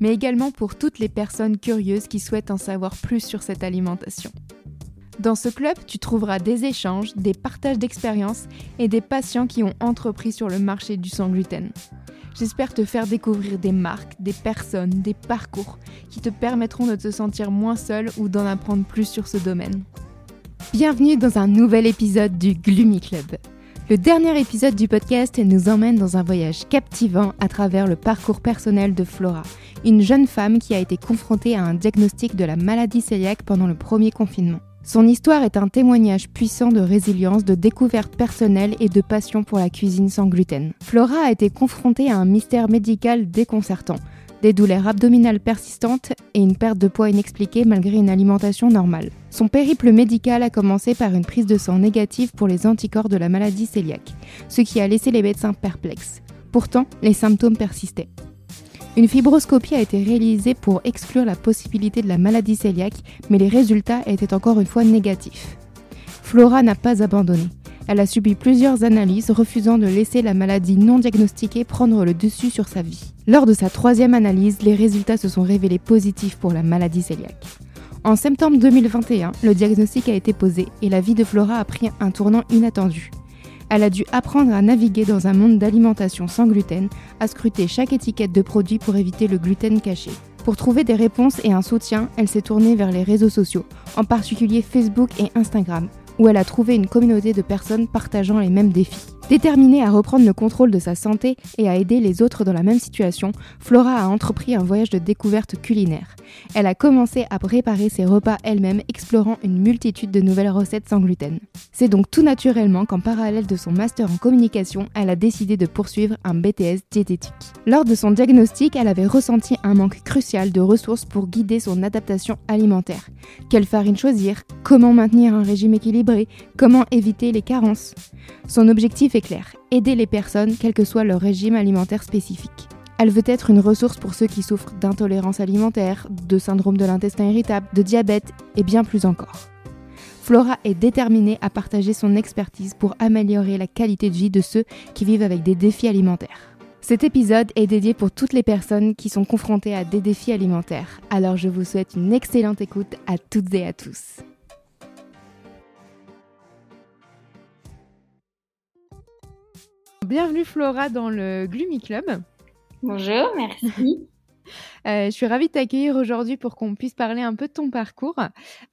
mais également pour toutes les personnes curieuses qui souhaitent en savoir plus sur cette alimentation. Dans ce club, tu trouveras des échanges, des partages d'expériences et des patients qui ont entrepris sur le marché du sans gluten. J'espère te faire découvrir des marques, des personnes, des parcours qui te permettront de te sentir moins seul ou d'en apprendre plus sur ce domaine. Bienvenue dans un nouvel épisode du Gloomy Club. Le dernier épisode du podcast nous emmène dans un voyage captivant à travers le parcours personnel de Flora, une jeune femme qui a été confrontée à un diagnostic de la maladie cœliaque pendant le premier confinement. Son histoire est un témoignage puissant de résilience, de découverte personnelle et de passion pour la cuisine sans gluten. Flora a été confrontée à un mystère médical déconcertant, des douleurs abdominales persistantes et une perte de poids inexpliquée malgré une alimentation normale. Son périple médical a commencé par une prise de sang négative pour les anticorps de la maladie cœliaque, ce qui a laissé les médecins perplexes. Pourtant, les symptômes persistaient. Une fibroscopie a été réalisée pour exclure la possibilité de la maladie cœliaque, mais les résultats étaient encore une fois négatifs. Flora n'a pas abandonné. Elle a subi plusieurs analyses refusant de laisser la maladie non diagnostiquée prendre le dessus sur sa vie. Lors de sa troisième analyse, les résultats se sont révélés positifs pour la maladie cœliaque. En septembre 2021, le diagnostic a été posé et la vie de Flora a pris un tournant inattendu. Elle a dû apprendre à naviguer dans un monde d'alimentation sans gluten, à scruter chaque étiquette de produit pour éviter le gluten caché. Pour trouver des réponses et un soutien, elle s'est tournée vers les réseaux sociaux, en particulier Facebook et Instagram, où elle a trouvé une communauté de personnes partageant les mêmes défis. Déterminée à reprendre le contrôle de sa santé et à aider les autres dans la même situation, Flora a entrepris un voyage de découverte culinaire. Elle a commencé à préparer ses repas elle-même, explorant une multitude de nouvelles recettes sans gluten. C'est donc tout naturellement qu'en parallèle de son master en communication, elle a décidé de poursuivre un BTS diététique. Lors de son diagnostic, elle avait ressenti un manque crucial de ressources pour guider son adaptation alimentaire. Quelle farine choisir? Comment maintenir un régime équilibré? Comment éviter les carences Son objectif est clair, aider les personnes quel que soit leur régime alimentaire spécifique. Elle veut être une ressource pour ceux qui souffrent d'intolérance alimentaire, de syndrome de l'intestin irritable, de diabète et bien plus encore. Flora est déterminée à partager son expertise pour améliorer la qualité de vie de ceux qui vivent avec des défis alimentaires. Cet épisode est dédié pour toutes les personnes qui sont confrontées à des défis alimentaires, alors je vous souhaite une excellente écoute à toutes et à tous. Bienvenue Flora dans le Gloomy Club. Bonjour, merci. Euh, je suis ravie de t'accueillir aujourd'hui pour qu'on puisse parler un peu de ton parcours.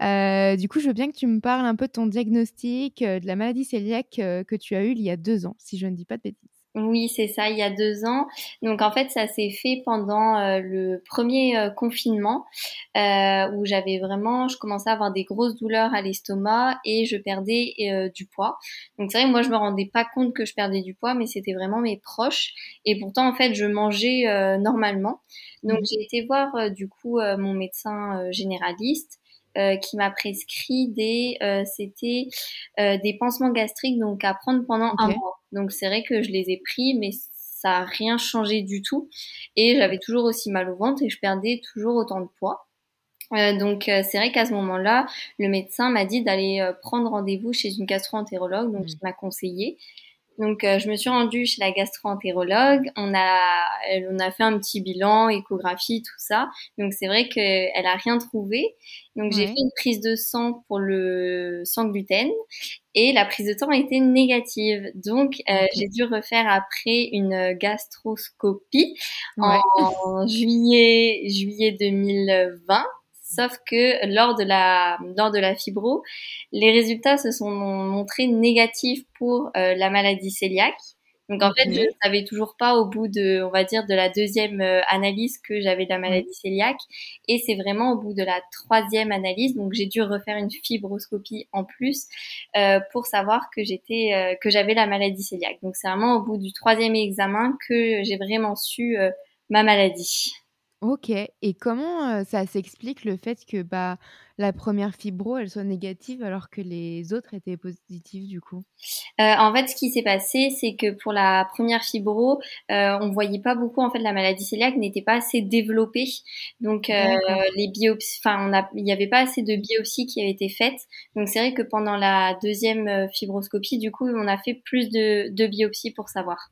Euh, du coup, je veux bien que tu me parles un peu de ton diagnostic euh, de la maladie cœliaque que tu as eu il y a deux ans, si je ne dis pas de bêtises. Oui, c'est ça, il y a deux ans. Donc en fait, ça s'est fait pendant euh, le premier euh, confinement euh, où j'avais vraiment, je commençais à avoir des grosses douleurs à l'estomac et je perdais du poids. Donc c'est vrai, moi je me rendais pas compte que je perdais du poids, mais c'était vraiment mes proches. Et pourtant en fait, je mangeais normalement. Donc Mhm. j'ai été voir du coup mon médecin généraliste. Euh, qui m'a prescrit des euh, c'était euh, des pansements gastriques donc à prendre pendant un mois. Donc c'est vrai que je les ai pris mais ça a rien changé du tout et j'avais toujours aussi mal au ventre et je perdais toujours autant de poids. Euh, donc euh, c'est vrai qu'à ce moment-là, le médecin m'a dit d'aller euh, prendre rendez-vous chez une gastro-entérologue, donc Mhm. il m'a conseillé. Donc euh, je me suis rendue chez la gastro-entérologue, on a elle- on a fait un petit bilan, échographie, tout ça. Donc c'est vrai qu'elle a rien trouvé. Donc j'ai fait une prise de sang pour le sans gluten et la prise de sang a été négative. Donc euh, j'ai dû refaire après une gastroscopie Ouais. en juillet juillet 2020. Sauf que lors de la lors de la fibro, les résultats se sont montrés négatifs pour euh, la maladie cœliaque. Donc en fait, je savais toujours pas au bout de, on va dire, de la deuxième euh, analyse que j'avais de la maladie cœliaque. Et c'est vraiment au bout de la troisième analyse, donc j'ai dû refaire une fibroscopie en plus euh, pour savoir que j'étais, euh, que j'avais la maladie cœliaque. Donc c'est vraiment au bout du troisième examen que j'ai vraiment su euh, ma maladie. OK et comment, heu, ça s'explique le fait que, bah, la première fibro, elle soit négative alors que les autres étaient positives du coup? Heu, en fait, ce qui s'est passé, c'est que pour la première fibro, heu, on voyait pas beaucoup en fait la maladie cœliaque n'était pas assez développée. Donc heu, les biopsies enfin on a il y avait pas assez de biopsies qui avaient été faites. Donc c'est vrai que pendant la deuxième fibroscopie, du coup, on a fait plus de de biopsies pour savoir.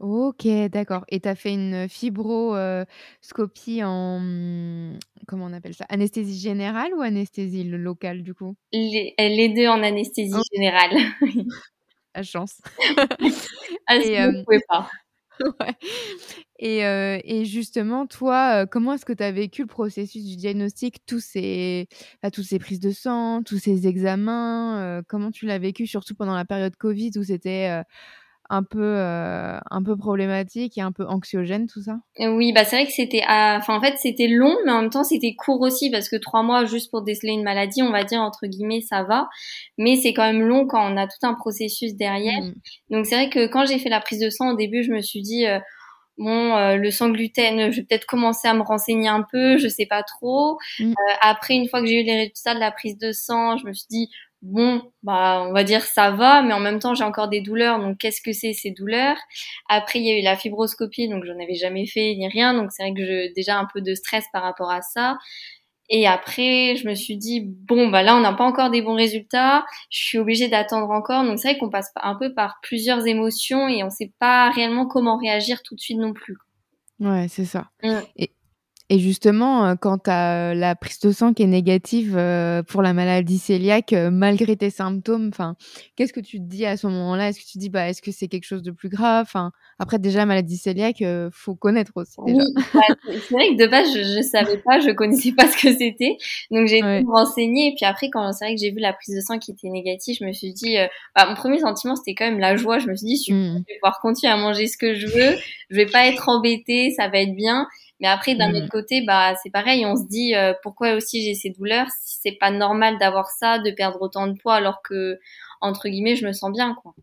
OK, d'accord et tu as fait une fibro heu, scopie en, mmh, comment on appelle ça? Anesthésie générale ou anesthésie locale du coup? Les les 2 en anesthésie Oh. générale. La chance. Ah Et sinon je hem, pouvais pas. ouais et heu et justement toi, heu, comment est-ce que tu as vécu le processus du diagnostic? Tous ces bah, toutes ces prises de sang, tous ces examens, heu, comment tu l'as vécu? Surtout pendant la période covid où c'était, heu, un peu, heu, un peu problématique et un peu anxiogène tout ça? Oui, bah, c'est vrai que c'était à enfin en fait c'était long, mais en même temps c'était court aussi parce que 3 mois juste pour déceler une maladie, on va dire entre guillemets «ça va», mais c'est quand même long quand on a tout un processus derrière. Mmh. Donc c'est vrai que quand j'ai fait la prise de sang au début, je me suis dit, heu: «Bon, heu, le sans gluten, je vais peut-être commencer à me renseigner un peu, je sais pas trop». Mmh. Heu, après une fois que j'ai eu les résultats de la prise de sang, je me suis dit: «Bon, bah, on va dire ça va, mais en même temps j'ai encore des douleurs, donc qu'est-ce que c'est ces douleurs?» Après il y a eu la fibroscopie, donc j'en avais jamais fait ni rien, donc c'est vrai que je déjà un peu de stress par rapport à ça. Et après je me suis dit: «Bon, bah, là on n'a pas encore des bons résultats, je suis obligée d'attendre encore». Donc c'est vrai qu'on passe un peu par plusieurs émotions et on sait pas réellement comment réagir tout de suite non plus. Ouais, c'est ça Mmh. et et justement, heu, quand tu as, heu, la prise de sang qui est négative, heu, pour la maladie cœliaque, malgré tes symptômes, enfin, qu'est-ce que tu te dis à ce moment-là? Est-ce que tu te dis: «Bah, est-ce que c'est quelque chose de plus grave?» enfin, après déjà maladie cœliaque, faut connaître aussi déjà. bah, c'est c'est vrai que de base je je savais pas, je connaissais pas ce que c'était, donc j'ai été Ouais. me renseigner et puis après quand c'est vrai que j'ai vu la prise de sang qui était négative, je me suis dit, bah, mon 1er sentiment c'était quand même la joie. Je me suis dit: «Super, Mmh mh. je vais pouvoir continuer à manger ce que je veux, je vais pas être embêtée, ça va être bien». Mais après d'un Mmh. autre côté, bah, c'est pareil, on se dit, heu: «Pourquoi aussi j'ai ces douleurs? Si c'est pas normal d'avoir ça, de perdre autant de poids alors que entre guillemets "je me sens bien" quoi».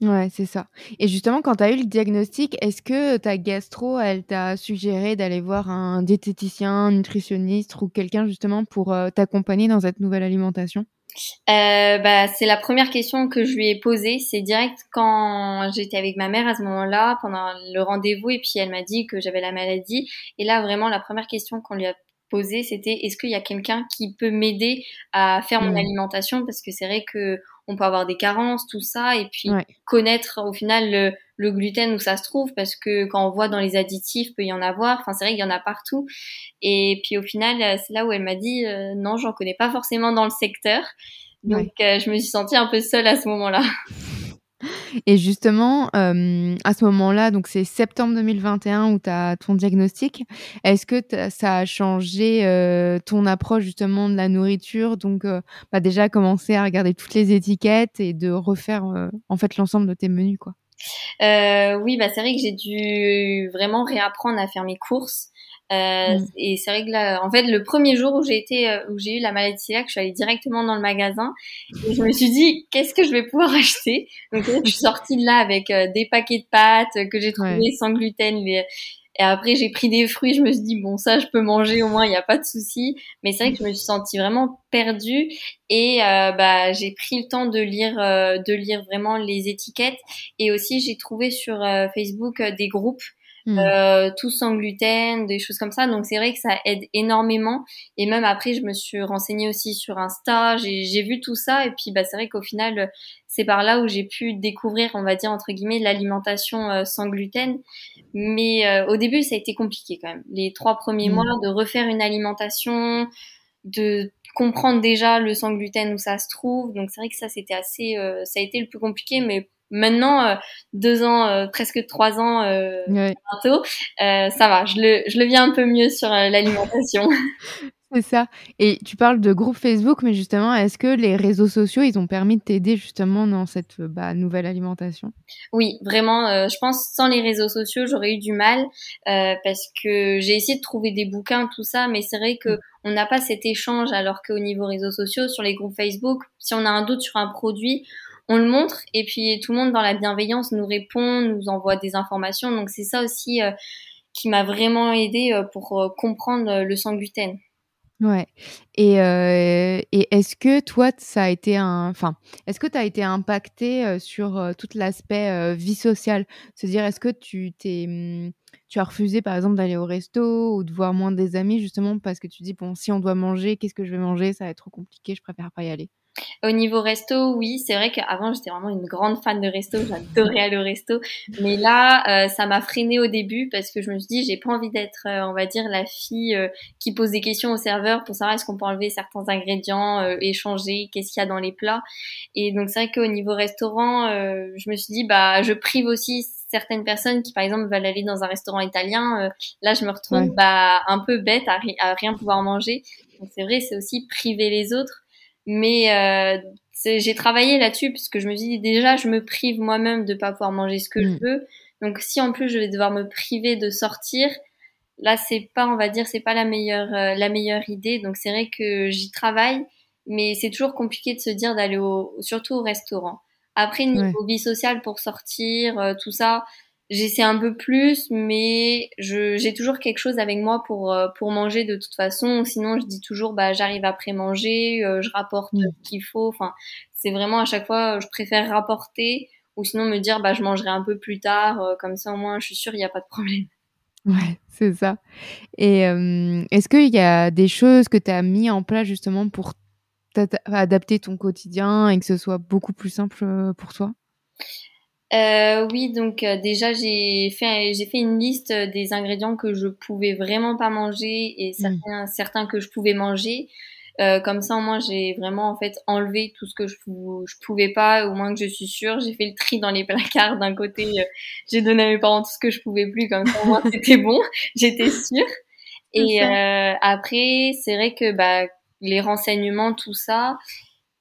Ouais, c'est ça et justement quand tu as eu le diagnostic, est-ce que ta gastro, elle t'a suggéré d'aller voir un diététicien, nutritionniste ou quelqu'un justement pour, heu, t'accompagner dans cette nouvelle alimentation? Heu, bah, c'est la 1re question que je lui ai posée. C'est direct quand j'étais avec ma mère à ce moment-là, pendant le rendez-vous et puis elle m'a dit que j'avais la maladie et là vraiment la 1re question qu'on lui a posée, c'était: «Est-ce qu'il y a quelqu'un qui peut m'aider à faire mon Mmh. alimentation?» parce que c'est vrai qu'on peut avoir des carences, tout ça et puis Ouais. connaître au final le le gluten où ça se trouve parce que quand on voit dans les additifs, peut y en avoir, enfin c'est vrai qu'il y en a partout et puis au final, heu, c'est là où elle m'a dit: «Heu, non, j'en connais pas forcément dans le secteur». Donc Ouais. heu, je me suis sentie un peu seule à ce moment-là. Et justement, hem, à ce moment-là, donc c'est septembre 2021 où tu as ton diagnostic. Est-ce que ça a changé, heu, ton approche justement de la nourriture? Donc heu, bah, déjà commencer à regarder toutes les étiquettes et de refaire, en fait l'ensemble de tes menus, quoi? Oui, bah, c'est vrai que j'ai dû vraiment réapprendre à faire mes courses, heu Mmh. et c'est vrai que là, en fait, le 1er jour où j'ai été, heu, où j'ai eu la maladie cœliaque, je suis allée directement dans le magasin et je me suis dit: «Qu'est-ce que je vais pouvoir acheter?» donc je suis sortie de là avec, heu, des paquets de pâtes que j'ai Ouais. trouvés sans gluten, les et après j'ai pris des fruits, je me suis dit: «Bon ça je peux manger au moins, il y a pas de souci». Mais c'est vrai que je me suis sentie vraiment perdue et bah, j'ai pris le temps de lire, de lire vraiment les étiquettes et aussi j'ai trouvé sur, Facebook, des groupes, Mmh. heu, tous sans gluten, des choses comme ça. Donc c'est vrai que ça aide énormément et même après je me suis renseignée aussi sur Insta, j'ai j'ai vu tout ça et puis, bah, c'est vrai qu'au final, c'est par là où j'ai pu «découvrir», on va dire entre guillemets, «l'alimentation, heu, sans gluten». Mais heu, au début ça a été compliqué quand même. Les 3 premiers mois Mmh. de refaire une alimentation, de comprendre déjà le sans gluten où ça se trouve. Donc c'est vrai que ça c'était assez, heu, ça a été le plus compliqué mais maintenant, heu, 2 ans, heu, presque 3 ans, Ouais. bientôt, ça va, je le je le vis un peu mieux sur, l'alimentation. C'est ça et tu parles de groupe Facebook, mais justement, est-ce que les réseaux sociaux, ils ont permis de t'aider justement dans cette, bah, nouvelle alimentation? Oui, vraiment, je pense sans les réseaux sociaux, j'aurais eu du mal, parce que j'ai essayé de trouver des bouquins, tout ça, mais c'est vrai Mmh. qu'on n'a pas cet échange alors qu'au niveau réseaux sociaux, sur les groupes Facebook, si on a un doute sur un produit, on le montre et puis tout le monde dans la bienveillance nous répond, nous envoie des informations. Donc c'est ça aussi, heu, qui m'a vraiment aidé pour comprendre le sans gluten. Ouais. Et, et est-ce que toi, ça a été un, enfin, est-ce que tu as été impacté sur tout l'aspect vie sociale, se dire, est-ce que tu t'es, mmh, tu as refusé par exemple d'aller au resto ou de voir moins des amis justement parce que tu dis bon, si on doit manger, qu'est-ce que je vais manger, ça va être trop compliqué, je préfère pas y aller. Au niveau resto, oui, c'est vrai qu'avant j'étais vraiment une grande fan de resto, j'adorais aller au resto, mais là euh, ça m'a freiné au début parce que je me suis dit j'ai pas envie d'être, euh, on va dire, la fille euh, qui pose des questions au serveur pour savoir est-ce qu'on peut enlever certains ingrédients, échanger, qu'est-ce qu'il y a dans les plats. Et donc c'est vrai qu'au niveau restaurant, je me suis dit bah je prive aussi certaines personnes qui par exemple veulent aller dans un restaurant italien. là je me retrouve bah un peu bête à, à rien pouvoir manger. Donc c'est vrai, c'est aussi priver les autres. Mais euh, j'ai travaillé là-dessus puisque je me dis déjà je me prive moi-même de pas pouvoir manger ce que je mm. veux. Donc si en plus je vais devoir me priver de sortir, là c'est pas on va dire c'est pas la meilleure euh, la meilleure idée. Donc c'est vrai que j'y travaille, mais c'est toujours compliqué de se dire d'aller au surtout au restaurant. Après niveau vie sociale pour sortir, euh, tout ça, j'essaie un peu plus, mais j'ai toujours quelque chose avec moi pour euh, pour manger de toute façon. Sinon, je dis toujours bah j'arrive après manger, euh, je rapporte mm. ce qu'il faut. Enfin, c'est vraiment à chaque fois, je préfère rapporter ou sinon me dire bah je mangerai un peu plus tard. Euh, comme ça, au moins, je suis sûre il n'y a pas de problème. Ouais, c'est ça. Et est-ce qu'il y a des choses que tu as mis en place justement pour adapter ton quotidien et que ce soit beaucoup plus simple pour toi? Euh, oui, donc euh, déjà j'ai fait j'ai fait une liste des ingrédients que je pouvais vraiment pas manger et mmh. certains certains que je pouvais manger. Euh, comme ça, au moins, j'ai vraiment en fait enlevé tout ce que je, je pouvais pas, au moins que je suis sûre. J'ai fait le tri dans les placards. D'un côté, euh, j'ai donné à mes parents tout ce que je pouvais plus, comme ça, au moins, c'était bon. J'étais sûre. Et euh, après, c'est vrai que bah, les renseignements, tout ça,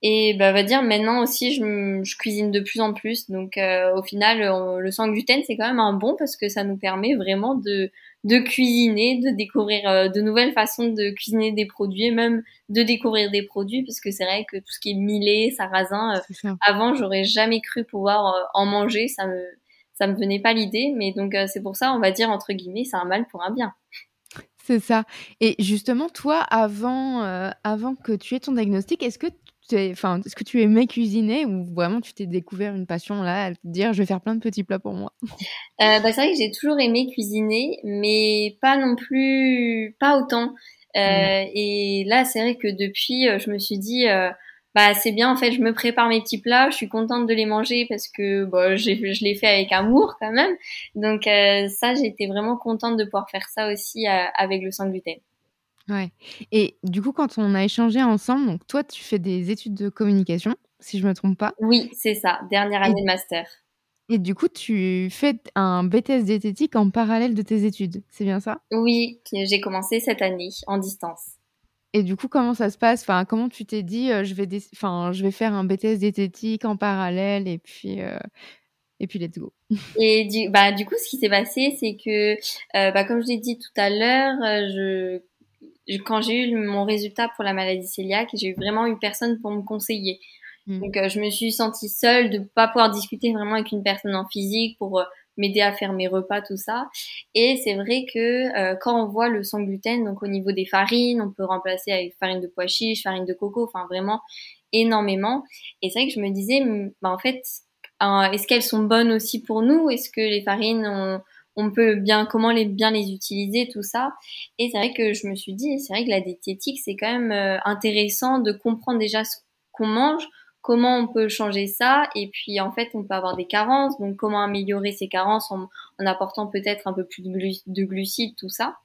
et bah, va dire maintenant aussi, je, je, cuisine de plus en plus. Donc euh, au final, le sans gluten, c'est quand même un bon parce que ça nous permet vraiment de, de cuisiner, de découvrir euh, de nouvelles façons de cuisiner des produits, et même de découvrir des produits, parce que c'est vrai que tout ce qui est millet, sarrasin, euh, avant, j'aurais jamais cru pouvoir en manger. Ça me ça me venait pas l'idée, mais donc c'est pour ça, on va dire entre guillemets, c'est un mal pour un bien. C'est ça. Et justement, toi, avant, avant que tu aies ton diagnostic, est-ce que enfin, est-ce que tu aimais cuisiner ou vraiment tu t'es découvert une passion là, à te dire je vais faire plein de petits plats pour moi? Euh, bah, C'est vrai que j'ai toujours aimé cuisiner, mais pas non plus, pas autant. Euh, mmh. Et là, c'est vrai que depuis, euh, je me suis dit, euh, bah c'est bien en fait, je me prépare mes petits plats, je suis contente de les manger parce que bah, je les fais avec amour quand même. Donc ça, j'étais vraiment contente de pouvoir faire ça aussi avec le sans gluten. Ouais. Et du coup, quand on a échangé ensemble, donc toi, tu fais des études de communication, si je me trompe pas. Oui, c'est ça, dernière année de master. Et du coup, tu fais un BTS diététique en parallèle de tes études, c'est bien ça? Oui, j'ai commencé cette année en distance. Et du coup, comment ça se passe? Enfin, comment tu t'es dit, euh, je vais, enfin, je vais faire un BTS diététique en parallèle et puis. Euh, et puis let's go? Et du, bah, du coup, ce qui s'est passé, c'est que, euh, bah, comme je l'ai dit tout à l'heure, je quand j'ai eu mon résultat pour la maladie cœliaque, j'ai eu vraiment une personne pour me conseiller. Mm. Donc euh, je me suis sentie seule de pas pouvoir discuter vraiment avec une personne en physique pour euh, m'aider à faire mes repas, tout ça. Et c'est vrai que euh, quand on voit le sans gluten, donc au niveau des farines, on peut remplacer avec farine de pois chiche, farine de coco, enfin vraiment énormément. Et c'est vrai que je me disais, bah, en fait, est-ce qu'elles sont bonnes aussi pour nous? Est-ce que les farines ont on peut bien comment les bien les utiliser tout ça. Et c'est vrai que je me suis dit c'est vrai que la diététique c'est quand même euh, intéressant de comprendre déjà ce qu'on mange comment on peut changer ça. Et puis en fait on peut avoir des carences. Donc comment améliorer ces carences en, apportant peut-être un peu plus de, glucides tout ça.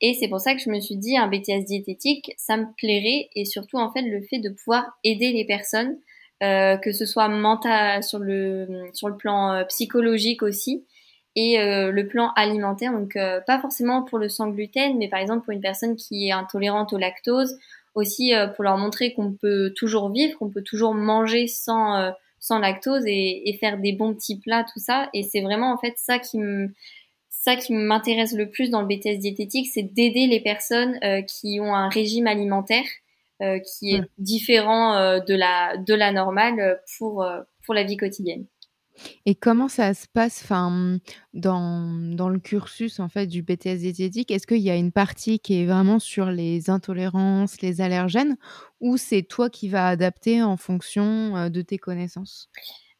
Et c'est pour ça que je me suis dit un BTS diététique ça me plairait. Et surtout en fait le fait de pouvoir aider les personnes euh, que ce soit mental sur le sur le plan euh, psychologique aussi et euh, le plan alimentaire, donc euh, pas forcément pour le sans gluten, mais par exemple pour une personne qui est intolérante au lactose, aussi euh, pour leur montrer qu'on peut toujours vivre, qu'on peut toujours manger sans sans lactose et, et, faire des bons petits plats, tout ça. Et c'est vraiment en fait ça qui me ça qui m'intéresse le plus dans le BTS diététique, c'est d'aider les personnes qui ont un régime alimentaire qui est différent de la de la normale pour pour la vie quotidienne. Et comment ça se passe dans le cursus en fait du BTS diététique? Est-ce qu'il y a une partie qui est vraiment sur les intolérances, les allergènes, ou c'est toi qui vas adapter en fonction euh, de tes connaissances?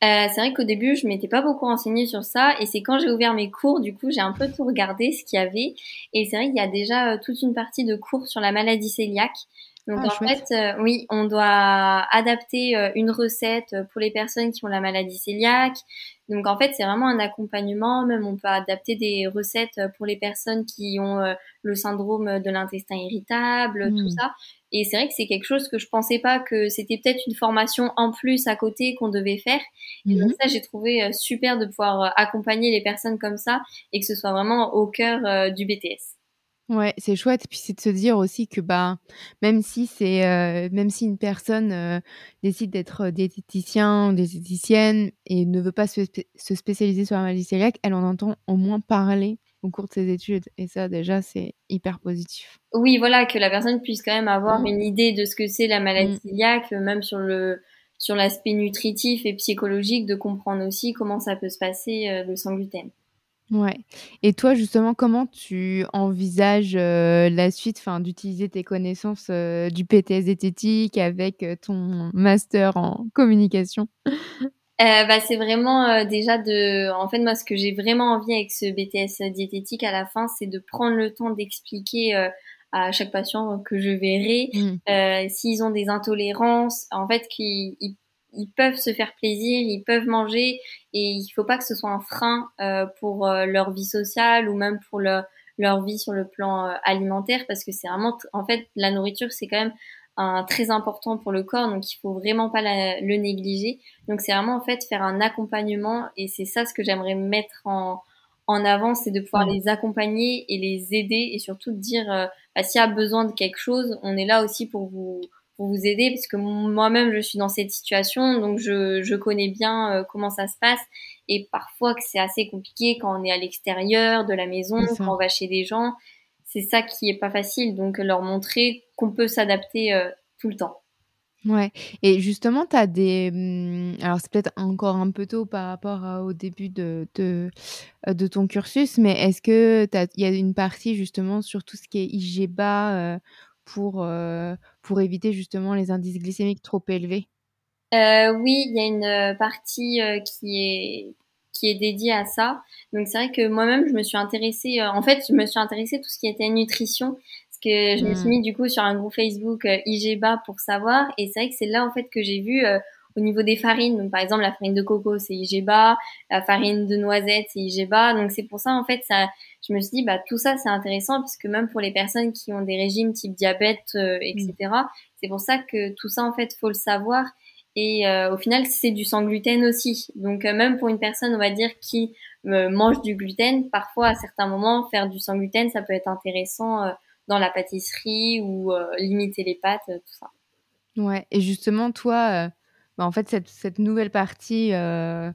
Euh, c'est vrai qu'au début, je m'étais pas beaucoup renseignée sur ça, et c'est quand j'ai ouvert mes cours, du coup, j'ai un peu tout regardé ce qu'il y avait, et c'est vrai qu'il y a déjà euh, toute une partie de cours sur la maladie cœliaque. Donc Ah, en chouette. fait, euh, oui, on doit adapter euh, une recette pour les personnes qui ont la maladie cœliaque. Donc en fait, c'est vraiment un accompagnement. Même on peut adapter des recettes pour les personnes qui ont euh, le syndrome de l'intestin irritable, tout Hmm. ça. Et c'est vrai que c'est quelque chose que je pensais pas que c'était peut-être une formation en plus à côté qu'on devait faire. Et donc Mhm. ça, j'ai trouvé euh, super de pouvoir euh, accompagner les personnes comme ça et que ce soit vraiment au cœur euh, du BTS. Ouais, c'est chouette. Puis c'est de se dire aussi que bah même si c'est euh, même si une personne euh, décide d'être diététicien ou diététicienne et ne veut pas se, spé- se spécialiser sur la maladie cœliaque, elle en entend au moins parler au cours de ses études. Et ça déjà c'est hyper positif. Oui, voilà, que la personne puisse quand même avoir Mm. une idée de ce que c'est la maladie Mm. cœliaque, euh, même sur le sur l'aspect nutritif et psychologique, de comprendre aussi comment ça peut se passer euh, le sans gluten. Ouais. Et toi justement, comment tu envisages euh, la suite, enfin d'utiliser tes connaissances euh, du PTS diététique avec euh, ton master en communication? Bah, c'est vraiment déjà de, en fait, moi, ce que j'ai vraiment envie avec ce BTS diététique à la fin, c'est de prendre le temps d'expliquer à chaque patient que je verrai Mm. euh, s'ils ont des intolérances, en fait, qu'ils ils, peuvent se faire plaisir, ils peuvent manger, et il faut pas que ce soit un frein euh, pour euh, leur vie sociale ou même pour leur leur vie sur le plan euh, alimentaire, parce que c'est vraiment, en fait, la nourriture, c'est quand même un, très important pour le corps, donc il faut vraiment pas la- le négliger. Donc c'est vraiment en fait faire un accompagnement et c'est ça ce que j'aimerais mettre en, en avant, c'est de pouvoir les accompagner et les aider et surtout de dire euh, bah, s'il y a besoin de quelque chose, on est là aussi pour vous pour vous aider parce que moi-même je suis dans cette situation donc je, je connais bien euh, comment ça se passe. Et parfois que c'est assez compliqué quand on est à l'extérieur de la maison, quand on va chez des gens, c'est ça qui est pas facile donc leur montrer qu'on peut s'adapter euh, tout le temps. Ouais. Et justement, tu as des, mmh, alors c'est peut-être encore un peu tôt par rapport à au début de de, heu, de ton cursus, mais est-ce que tu as il y a une partie justement sur tout ce qui est IGBA, pour, heu, pour éviter justement les indices glycémiques trop élevés? Euh, oui, il y a une euh, partie euh, qui est qui est dédiée à ça. Donc c'est vrai que moi-même je me suis intéressée euh, en fait, je me suis intéressée à tout ce qui était nutrition parce que je me suis Mmh. mis du coup sur un groupe Facebook euh, IGBA pour savoir et c'est vrai que c'est là en fait que j'ai vu euh, au niveau des farines. Donc par exemple la farine de coco c'est IGBA, la farine de noisette c'est IGBA. Donc c'est pour ça en fait ça je me suis dit bah tout ça c'est intéressant puisque même pour les personnes qui ont des régimes type diabète euh, etc. C'est pour ça que tout ça en fait faut le savoir et euh, au final, c'est du sans gluten aussi. Donc euh, même pour une personne, on va dire, qui euh, mange du gluten, parfois à certains moments, faire du sans gluten, ça peut être intéressant dans la pâtisserie ou limiter les pâtes, tout ça. Ouais et justement toi, bah, en fait cette cette nouvelle partie, heu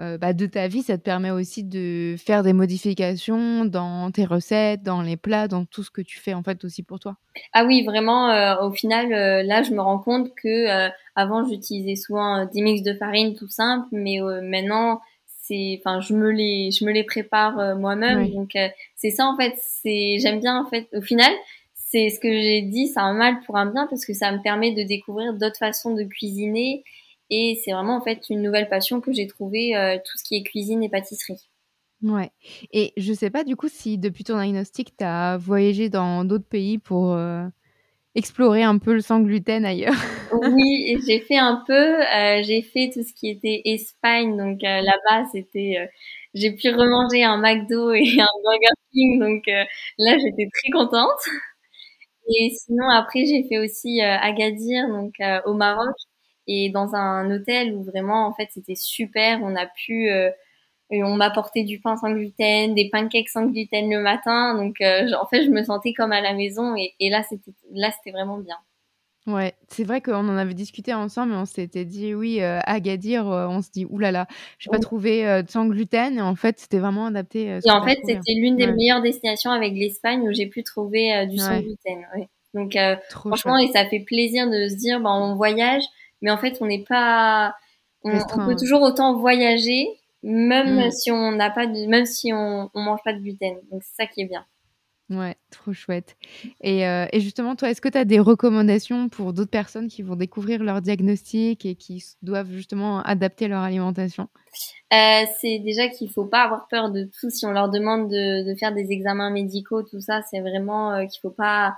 heu, bah, de ta vie, ça te permet aussi de faire des modifications dans tes recettes, dans les plats, dans tout ce que tu fais en fait aussi pour toi? Ah oui, vraiment, euh, au final, euh, là, je me rends compte que euh, avant, j'utilisais souvent euh, des mix de farine tout simple, mais euh, maintenant, enfin, je me les, je me les prépare euh, moi-même. Oui. Donc, euh, c'est ça en fait. C'est, j'aime bien en fait. Au final, c'est ce que j'ai dit, c'est un mal pour un bien parce que ça me permet de découvrir d'autres façons de cuisiner et c'est vraiment en fait une nouvelle passion que j'ai trouvée, euh, tout ce qui est cuisine et pâtisserie. Ouais et je sais pas du coup si depuis ton diagnostic, tu as voyagé dans d'autres pays pour, heu, explorer un peu le sans gluten ailleurs? Oui, j'ai fait un peu, euh, j'ai fait tout ce qui était Espagne, donc euh, là-bas c'était, euh, j'ai pu remanger un McDo et un Burger King, donc euh, là j'étais très contente. Et sinon après j'ai fait aussi euh, Agadir, donc euh, au Maroc, et dans un hôtel où vraiment en fait c'était super, on a pu, euh, et on m'a apporté du pain sans gluten, des pancakes sans gluten le matin, donc euh, en fait je me sentais comme à la maison, et, et là c'était, là c'était vraiment bien. Ouais, c'est vrai qu'on en avait discuté ensemble et on s'était dit: «Oui, heu, Agadir», heu, on se dit: «Ouh là là, j'ai pas trouvé, de sans gluten» et en fait, c'était vraiment adapté, ce Et en fait, trouvé. c'était l'une des Ouais. meilleures destinations avec l'Espagne où j'ai pu trouver euh, du sans Ouais. gluten. Ouais. Donc euh, franchement, chouette. et ça fait plaisir de se dire, bah, on voyage, mais en fait, on n'est pas, on, peut toujours autant voyager, même mm. si on n'a pas de, même si on, on mange pas de gluten. Donc c'est ça qui est bien. Ouais, trop chouette. Et, euh, et justement, toi, est-ce que tu as des recommandations pour d'autres personnes qui vont découvrir leur diagnostic et qui doivent justement adapter leur alimentation? Euh, C'est déjà qu'il faut pas avoir peur de tout. Si on leur demande de, de faire des examens médicaux, tout ça, c'est vraiment euh, qu'il faut pas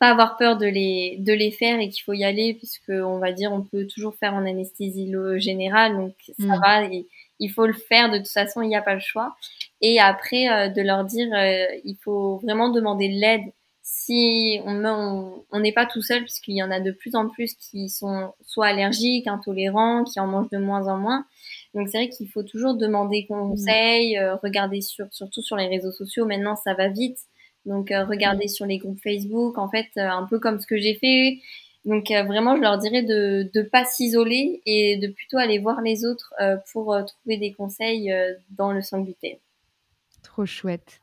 pas avoir peur de les de les faire et qu'il faut y aller puisque on va dire on peut toujours faire en anesthésie générale, donc ça mmh. va. Et, il faut le faire de toute façon, il n'y a pas le choix. Et après, euh, de leur dire, euh, il faut vraiment demander l'aide si on n'est pas tout seul, puisqu'il y en a de plus en plus qui sont soit allergiques, intolérants, qui en mangent de moins en moins. Donc c'est vrai qu'il faut toujours demander conseil, euh, regarder sur, surtout sur les réseaux sociaux. Maintenant, ça va vite. Donc regarder sur les groupes Facebook, en fait, un peu comme ce que j'ai fait. Donc euh, vraiment, je leur dirais de ne pas s'isoler et de plutôt aller voir les autres euh, pour euh, trouver des conseils dans le sang gluten. Trop chouette.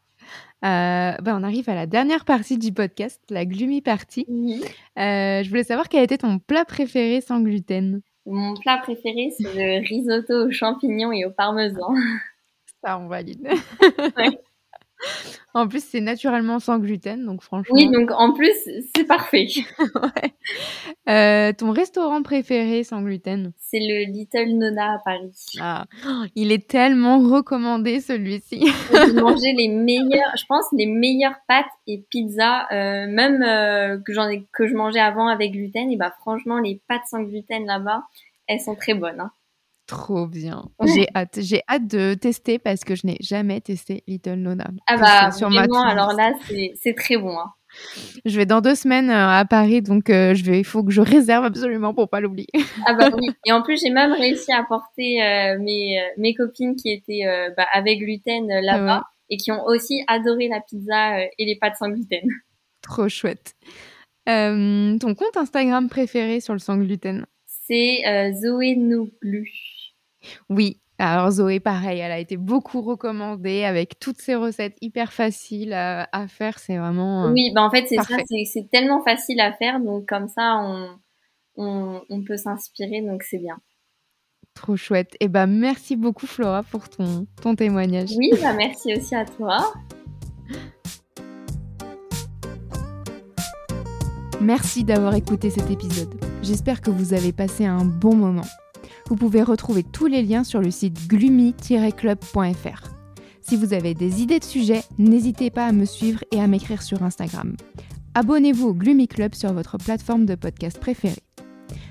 bah, on arrive à la dernière partie du podcast, la gloomy party. je voulais savoir quel était ton plat préféré sans gluten. Mon plat préféré, c'est le risotto aux champignons et au parmesan. Ça, on valide. En plus, c'est naturellement sans gluten, donc franchement. Oui, donc en plus, c'est parfait. Euh, ton restaurant préféré sans gluten? C'est le Little Nona à Paris. Ah, il est tellement recommandé celui-ci. J'ai mangé les meilleures, je pense, les meilleures pâtes et pizzas, euh, même euh, que j'en ai, que je mangeais avant avec gluten. Et bah franchement, les pâtes sans gluten là-bas, elles sont très bonnes. Hein. Trop bien. J'ai hâte. J'ai hâte de tester parce que je n'ai jamais testé Little Nona. Ah bah, sur vraiment, alors là, c'est très bon. Hein. Je vais dans deux semaines euh, à Paris, donc euh, je vais, il faut que je réserve absolument pour pas l'oublier. ah bah oui. Et en plus, j'ai même réussi à porter euh, mes, mes copines qui étaient bah, avec gluten là-bas et qui ont aussi adoré la pizza et les pâtes sans gluten. Trop chouette. ton compte Instagram préféré sur le sans gluten? C'est Zoé Nouglu. Oui, alors Zoé, pareil, elle a été beaucoup recommandée avec toutes ces recettes hyper faciles à, faire. C'est vraiment. Euh, oui, bah en fait, c'est ça, c'est tellement facile à faire. Donc, comme ça, on, on, peut s'inspirer. Donc, c'est bien. Trop chouette. Et eh ben, merci beaucoup, Flora, pour ton, ton témoignage. Oui, bah, merci aussi à toi. Merci d'avoir écouté cet épisode. J'espère que vous avez passé un bon moment. Vous pouvez retrouver tous les liens sur le site gloomy-club.fr. Si vous avez des idées de sujets, n'hésitez pas à me suivre et à m'écrire sur Instagram. Abonnez-vous au Gloomy Club sur votre plateforme de podcast préférée.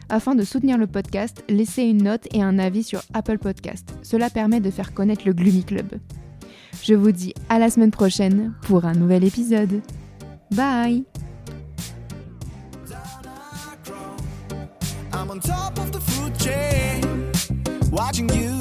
Afin de soutenir le podcast, laissez une note et un avis sur Apple Podcast. Cela permet de faire connaître le Gloomy Club. Je vous dis à la semaine prochaine pour un nouvel épisode. Bye watching you